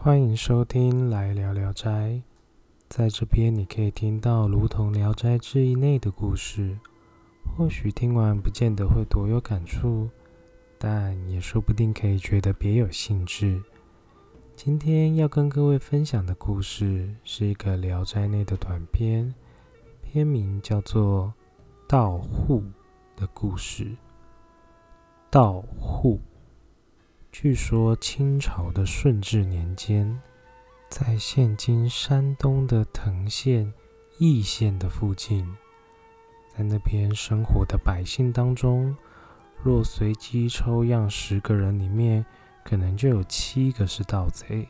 欢迎收听《来聊聊斋》。在这边，你可以听到如同《聊斋志异》内的故事。或许听完不见得会多有感触，但也说不定可以觉得别有兴致。今天要跟各位分享的故事是一个《聊斋》内的短篇，片名叫做《盗户》的故事。盗户，据说清朝的顺治年间，在现今山东的滕县易县的附近，在那边生活的百姓当中，若随机抽样，十个人里面。可能就有七个是盗贼，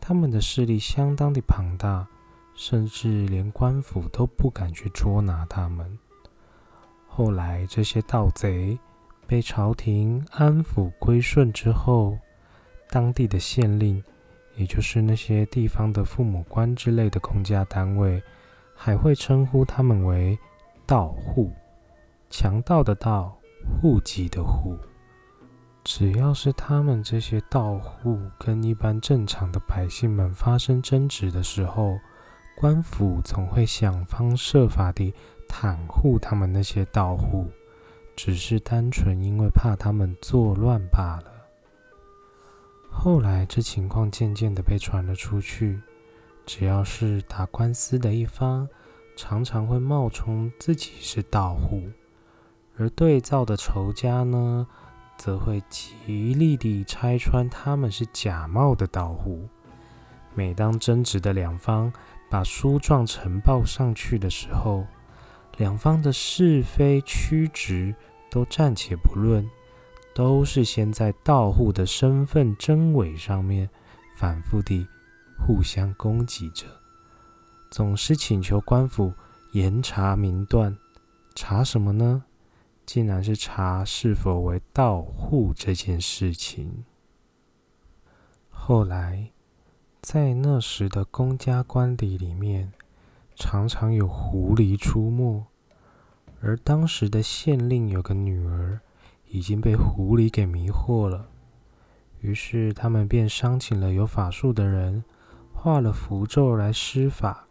他们的势力相当的庞大，甚至连官府都不敢去捉拿他们。后来这些盗贼被朝廷安抚归顺之后，当地的县令，也就是那些地方的父母官之类的公家单位，还会称呼他们为盗户，强盗的盗，户籍的户。只要是他们这些盗户跟一般正常的百姓们发生争执的时候，官府总会想方设法地袒护他们那些盗户，只是单纯因为怕他们作乱罢了。后来这情况渐渐的被传了出去，只要是打官司的一方，常常会冒充自己是盗户，而对造的仇家呢？则会极力地拆穿他们是假冒的盗户。每当争执的两方把书状呈报上去的时候，两方的是非曲直都暂且不论，都是先在盗户的身份真伪上面反复地互相攻击着，总是请求官府严查明断。查什么呢？竟然是查是否为盗户这件事情。后来，在那时的公家官邸里面，常常有狐狸出没，而当时的县令有个女儿已经被狐狸给迷惑了，于是他们便商请了有法术的人，画了符咒来施法，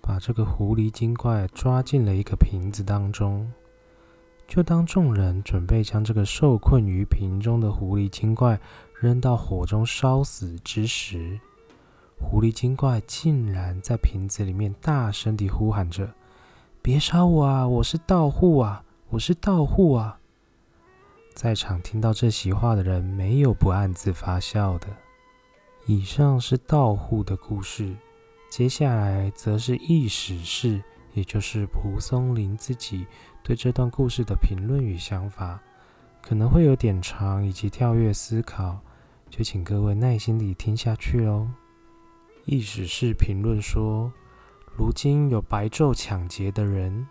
把这个狐狸精怪抓进了一个瓶子当中。就当众人准备将这个受困于瓶中的狐狸精怪扔到火中烧死之时，狐狸精怪竟然在瓶子里面大声地呼喊着：“别杀我啊！我是盗户啊！我是盗户啊！”在场听到这席话的人，没有不暗自发笑的。以上是盗户的故事，接下来则是异史事。也就是蒲松龄自己对这段故事的评论与想法，可能会有点长以及跳跃思考，就请各位耐心地听下去喽。意思是评论说，如今有白昼抢劫的人，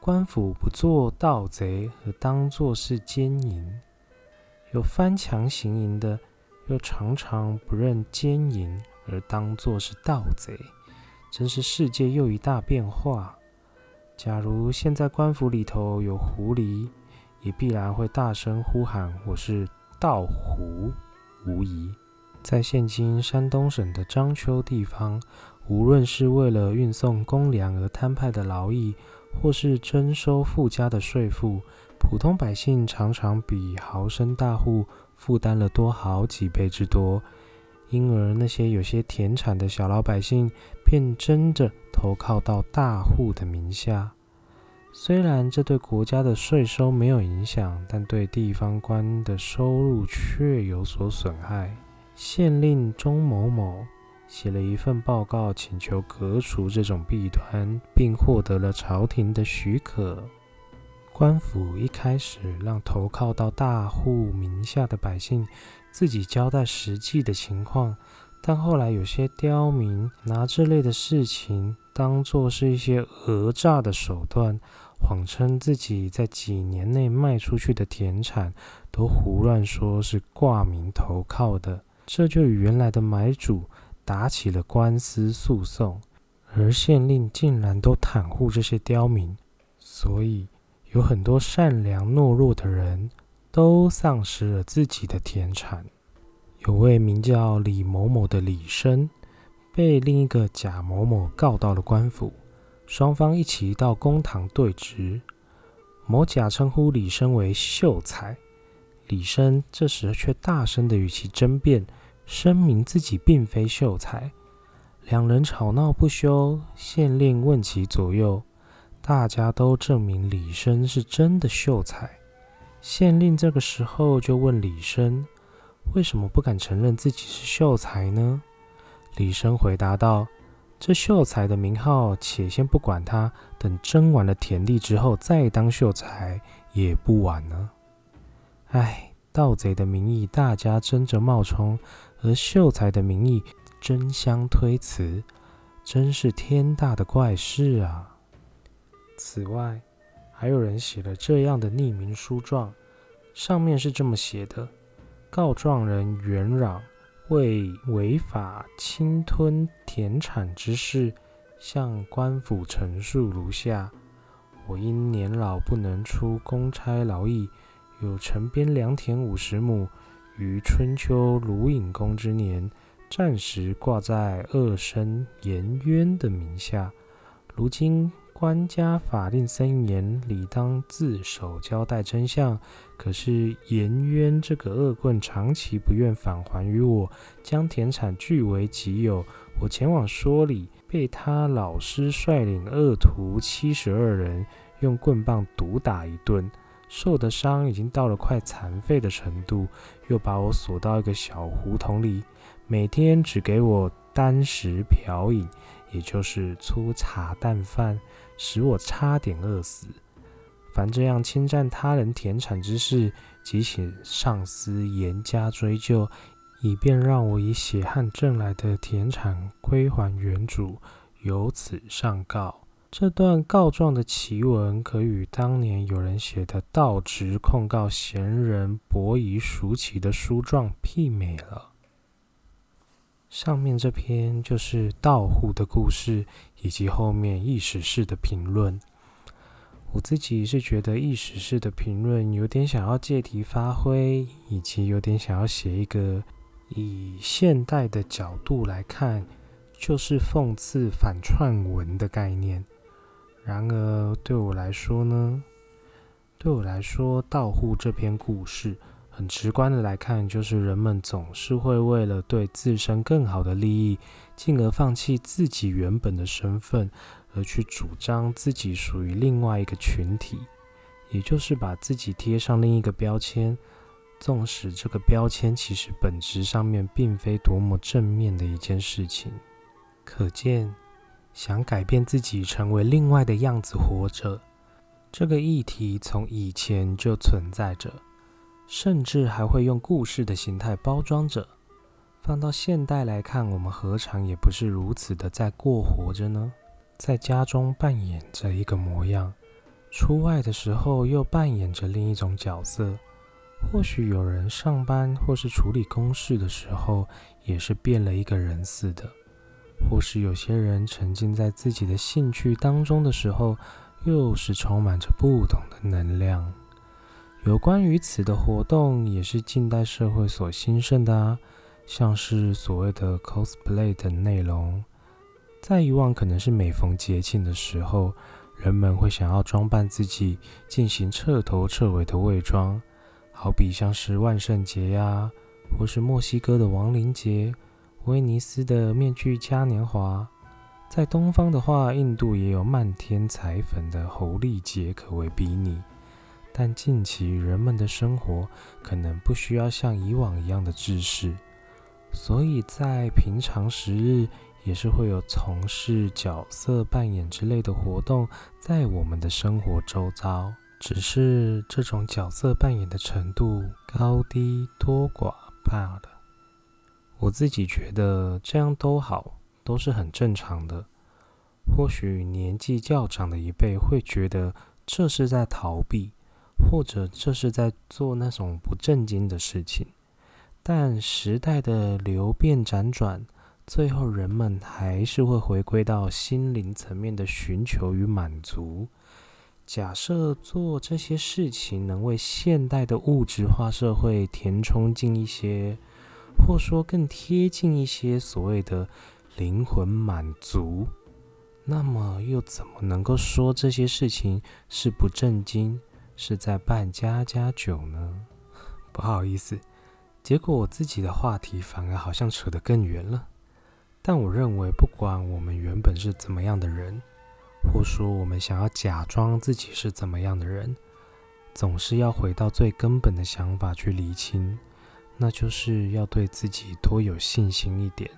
官府不做盗贼而当作是奸淫；有翻墙行淫的，又常常不认奸淫而当作是盗贼，真是世界又一大变化。假如现在官府里头有狐狸，也必然会大声呼喊：“我是盗狐。”无疑，在现今山东省的章丘地方，无论是为了运送公粮而摊派的劳役，或是征收附加的税赋，普通百姓常常比豪绅大户负担了多好几倍之多。因而，那些有些田产的小老百姓便争着投靠到大户的名下。虽然这对国家的税收没有影响，但对地方官的收入却有所损害。县令钟某某写了一份报告，请求革除这种弊端，并获得了朝廷的许可。官府一开始让投靠到大户名下的百姓。自己交代实际的情况，但后来有些刁民拿这类的事情当做是一些讹诈的手段，谎称自己在几年内卖出去的田产都胡乱说是挂名投靠的，这就与原来的买主打起了官司诉讼，而县令竟然都袒护这些刁民，所以有很多善良懦弱的人。都丧失了自己的田产。有位名叫李某某的李生，被另一个贾某某告到了官府，双方一起到公堂对质。某甲称呼李生为秀才，李生这时却大声的与其争辩，声明自己并非秀才。两人吵闹不休，县令问其左右，大家都证明李生是真的秀才。县令这个时候就问李生。为什么不敢承认自己是秀才呢？李生回答道：“这秀才的名号，且先不管他，等争完了田地之后再当秀才也不晚呢。”哎，盗贼的名义大家争着冒充，而秀才的名义争相推辞，真是天大的怪事啊！此外，还有人写了这样的匿名书状，上面是这么写的。告状人袁壤为违法侵吞田产之事，向官府陈述如下：我因年老不能出公差劳役，有城边良田五十亩，于春秋鲁隐公之年，暂时挂在二生颜渊的名下。如今。官家法令森严，理当自首交代真相。可是颜渊这个恶棍长期不愿返还于我，将田产据为己有。我前往说理，被他老师率领恶徒七十二人用棍棒毒打一顿，受的伤已经到了快残废的程度。又把我锁到一个小胡同里，每天只给我单食瓢饮，也就是粗茶淡饭。使我差点饿死。凡这样侵占他人田产之事，即请上司严加追究，以便让我以血汗挣来的田产归还原主。由此上告。这段告状的奇文，可与当年有人写的道直控告贤人伯夷叔齐的书状媲美了。上面这篇就是盗户的故事，以及后面意史式的评论。我自己是觉得意史式的评论有点想要借题发挥，以及有点想要写一个以现代的角度来看，就是讽刺反串文的概念。然而对我来说呢，对我来说，盗户这篇故事。很直观的来看，就是人们总是会为了对自身更好的利益，进而放弃自己原本的身份，而去主张自己属于另外一个群体，也就是把自己贴上另一个标签，纵使这个标签其实本质上面并非多么正面的一件事情。可见，想改变自己成为另外的样子活着，这个议题从以前就存在着。甚至还会用故事的形态包装着，放到现代来看，我们何尝也不是如此的在过活着呢？在家中扮演着一个模样，出外的时候又扮演着另一种角色。或许有人上班或是处理公事的时候，也是变了一个人似的；或是有些人沉浸在自己的兴趣当中的时候，又是充满着不同的能量。有关于此的活动，也是近代社会所兴盛的啊，像是所谓的 cosplay 等内容。在以往，可能是每逢节庆的时候，人们会想要装扮自己，进行彻头彻尾的伪装。好比像是万圣节呀，或是墨西哥的亡灵节，威尼斯的面具嘉年华。在东方的话，印度也有漫天彩粉的猴历节，可谓比拟。但近期人们的生活可能不需要像以往一样的制式，所以在平常时日也是会有从事角色扮演之类的活动在我们的生活周遭，只是这种角色扮演的程度高低多寡罢了。我自己觉得这样都好，都是很正常的。或许年纪较长的一辈会觉得这是在逃避。或者这是在做那种不正经的事情，但时代的流变辗转，最后人们还是会回归到心灵层面的寻求与满足。假设做这些事情能为现代的物质化社会填充进一些或说更贴近一些所谓的灵魂满足，那么又怎么能够说这些事情是不正经，是在办家家酒呢？不好意思，结果我自己的话题反而好像扯得更远了。但我认为，不管我们原本是怎么样的人，或说我们想要假装自己是怎么样的人，总是要回到最根本的想法去厘清。那就是要对自己多有信心一点。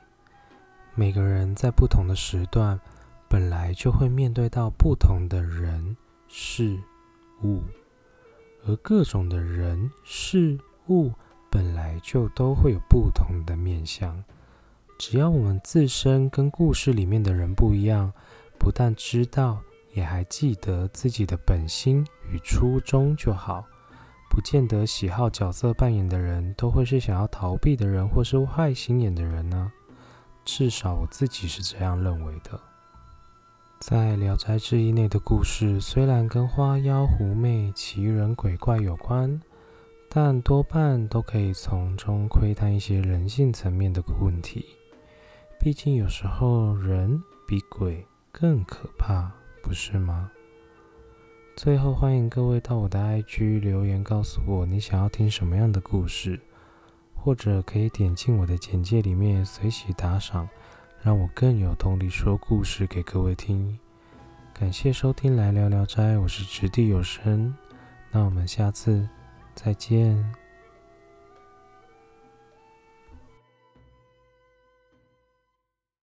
每个人在不同的时段，本来就会面对到不同的人事物，而各种的人事物本来就都会有不同的面相。只要我们自身跟故事里面的人不一样，不但知道，也还记得自己的本心与初衷就好。不见得喜好角色扮演的人都会是想要逃避的人，或是坏心眼的人呢？至少我自己是这样认为的。在《聊斋志异》内的故事，虽然跟花妖狐媚、奇人鬼怪有关，但多半都可以从中窥探一些人性层面的问题。毕竟有时候人比鬼更可怕，不是吗？最后，欢迎各位到我的 IG 留言，告诉我你想要听什么样的故事，或者可以点进我的简介里面随喜打赏，让我更有动力说故事给各位听。感谢收听来聊聊斋，我是掷地有声，那我们下次再见。